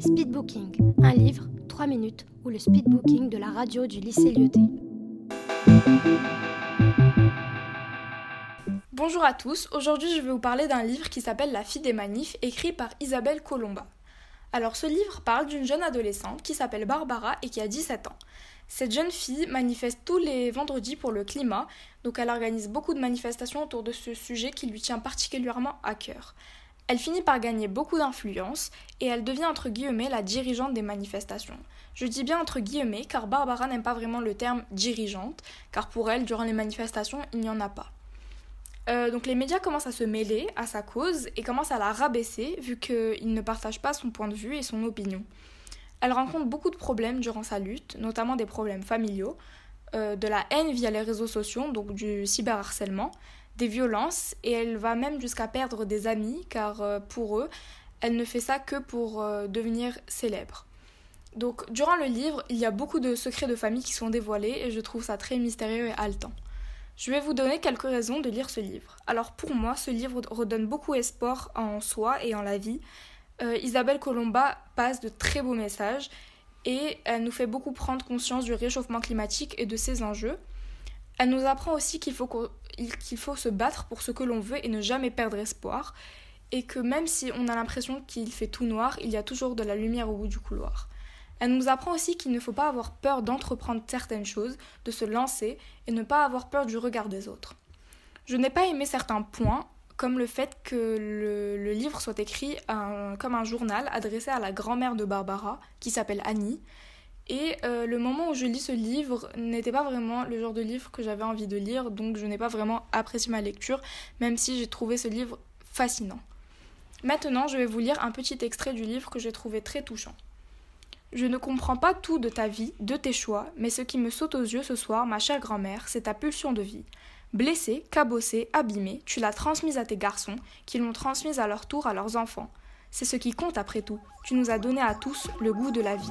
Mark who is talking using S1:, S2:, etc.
S1: Speedbooking, un livre, 3 minutes, ou le speedbooking de la radio du lycée Lyoté.
S2: Bonjour à tous, aujourd'hui je vais vous parler d'un livre qui s'appelle La fille des manifs, écrit par Isabelle Colomba. Alors ce livre parle d'une jeune adolescente qui s'appelle Barbara et qui a 17 ans. Cette jeune fille manifeste tous les vendredis pour le climat, donc elle organise beaucoup de manifestations autour de ce sujet qui lui tient particulièrement à cœur. Elle finit par gagner beaucoup d'influence et elle devient entre guillemets la dirigeante des manifestations. Je dis bien entre guillemets car Barbara n'aime pas vraiment le terme dirigeante, car pour elle, durant les manifestations, il n'y en a pas. Euh, donc les médias commencent à se mêler à sa cause et commencent à la rabaisser vu qu'ils ne partagent pas son point de vue et son opinion. Elle rencontre beaucoup de problèmes durant sa lutte, notamment des problèmes familiaux, euh, de la haine via les réseaux sociaux, donc du cyberharcèlement, des violences et elle va même jusqu'à perdre des amis car euh, pour eux, elle ne fait ça que pour euh, devenir célèbre. Donc durant le livre, il y a beaucoup de secrets de famille qui sont dévoilés et je trouve ça très mystérieux et haletant. Je vais vous donner quelques raisons de lire ce livre. Alors pour moi, ce livre redonne beaucoup espoir en soi et en la vie. Euh, Isabelle Colomba passe de très beaux messages et elle nous fait beaucoup prendre conscience du réchauffement climatique et de ses enjeux. Elle nous apprend aussi qu'il faut, qu'il faut se battre pour ce que l'on veut et ne jamais perdre espoir, et que même si on a l'impression qu'il fait tout noir, il y a toujours de la lumière au bout du couloir. Elle nous apprend aussi qu'il ne faut pas avoir peur d'entreprendre certaines choses, de se lancer, et ne pas avoir peur du regard des autres. Je n'ai pas aimé certains points, comme le fait que le, livre soit écrit comme un journal adressé à la grand-mère de Barbara, qui s'appelle Annie, et euh, le moment où je lis ce livre n'était pas vraiment le genre de livre que j'avais envie de lire, donc je n'ai pas vraiment apprécié ma lecture, même si j'ai trouvé ce livre fascinant. Maintenant, je vais vous lire un petit extrait du livre que j'ai trouvé très touchant. Je ne comprends pas tout de ta vie, de tes choix, mais ce qui me saute aux yeux ce soir, ma chère grand-mère, c'est ta pulsion de vie. Blessée, cabossée, abîmée, tu l'as transmise à tes garçons, qui l'ont transmise à leur tour à leurs enfants. C'est ce qui compte après tout. Tu nous as donné à tous le goût de la vie.